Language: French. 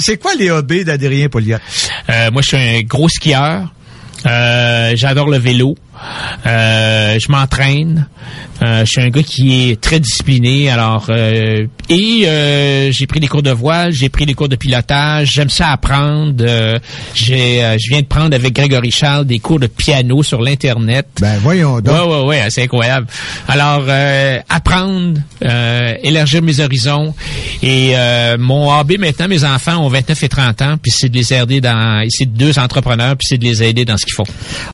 c'est quoi les hobbies d'Adrien Pouliot? Euh, moi, je suis un gros skieur. Euh, j'adore le vélo. Euh, je m'entraîne. Euh, je suis un gars qui est très discipliné. Alors, euh, et euh, j'ai pris des cours de voile, j'ai pris des cours de pilotage. J'aime ça apprendre. Euh, j'ai, euh, je viens de prendre avec Grégory Charles des cours de piano sur l'internet. Ben voyons donc. Ouais, ouais, ouais, c'est incroyable. Alors, euh, apprendre, euh, élargir mes horizons. Et euh, mon hobby maintenant, mes enfants ont 29 et 30 ans, puis c'est de les aider dans, c'est deux entrepreneurs, puis c'est de les aider dans ce qu'ils font.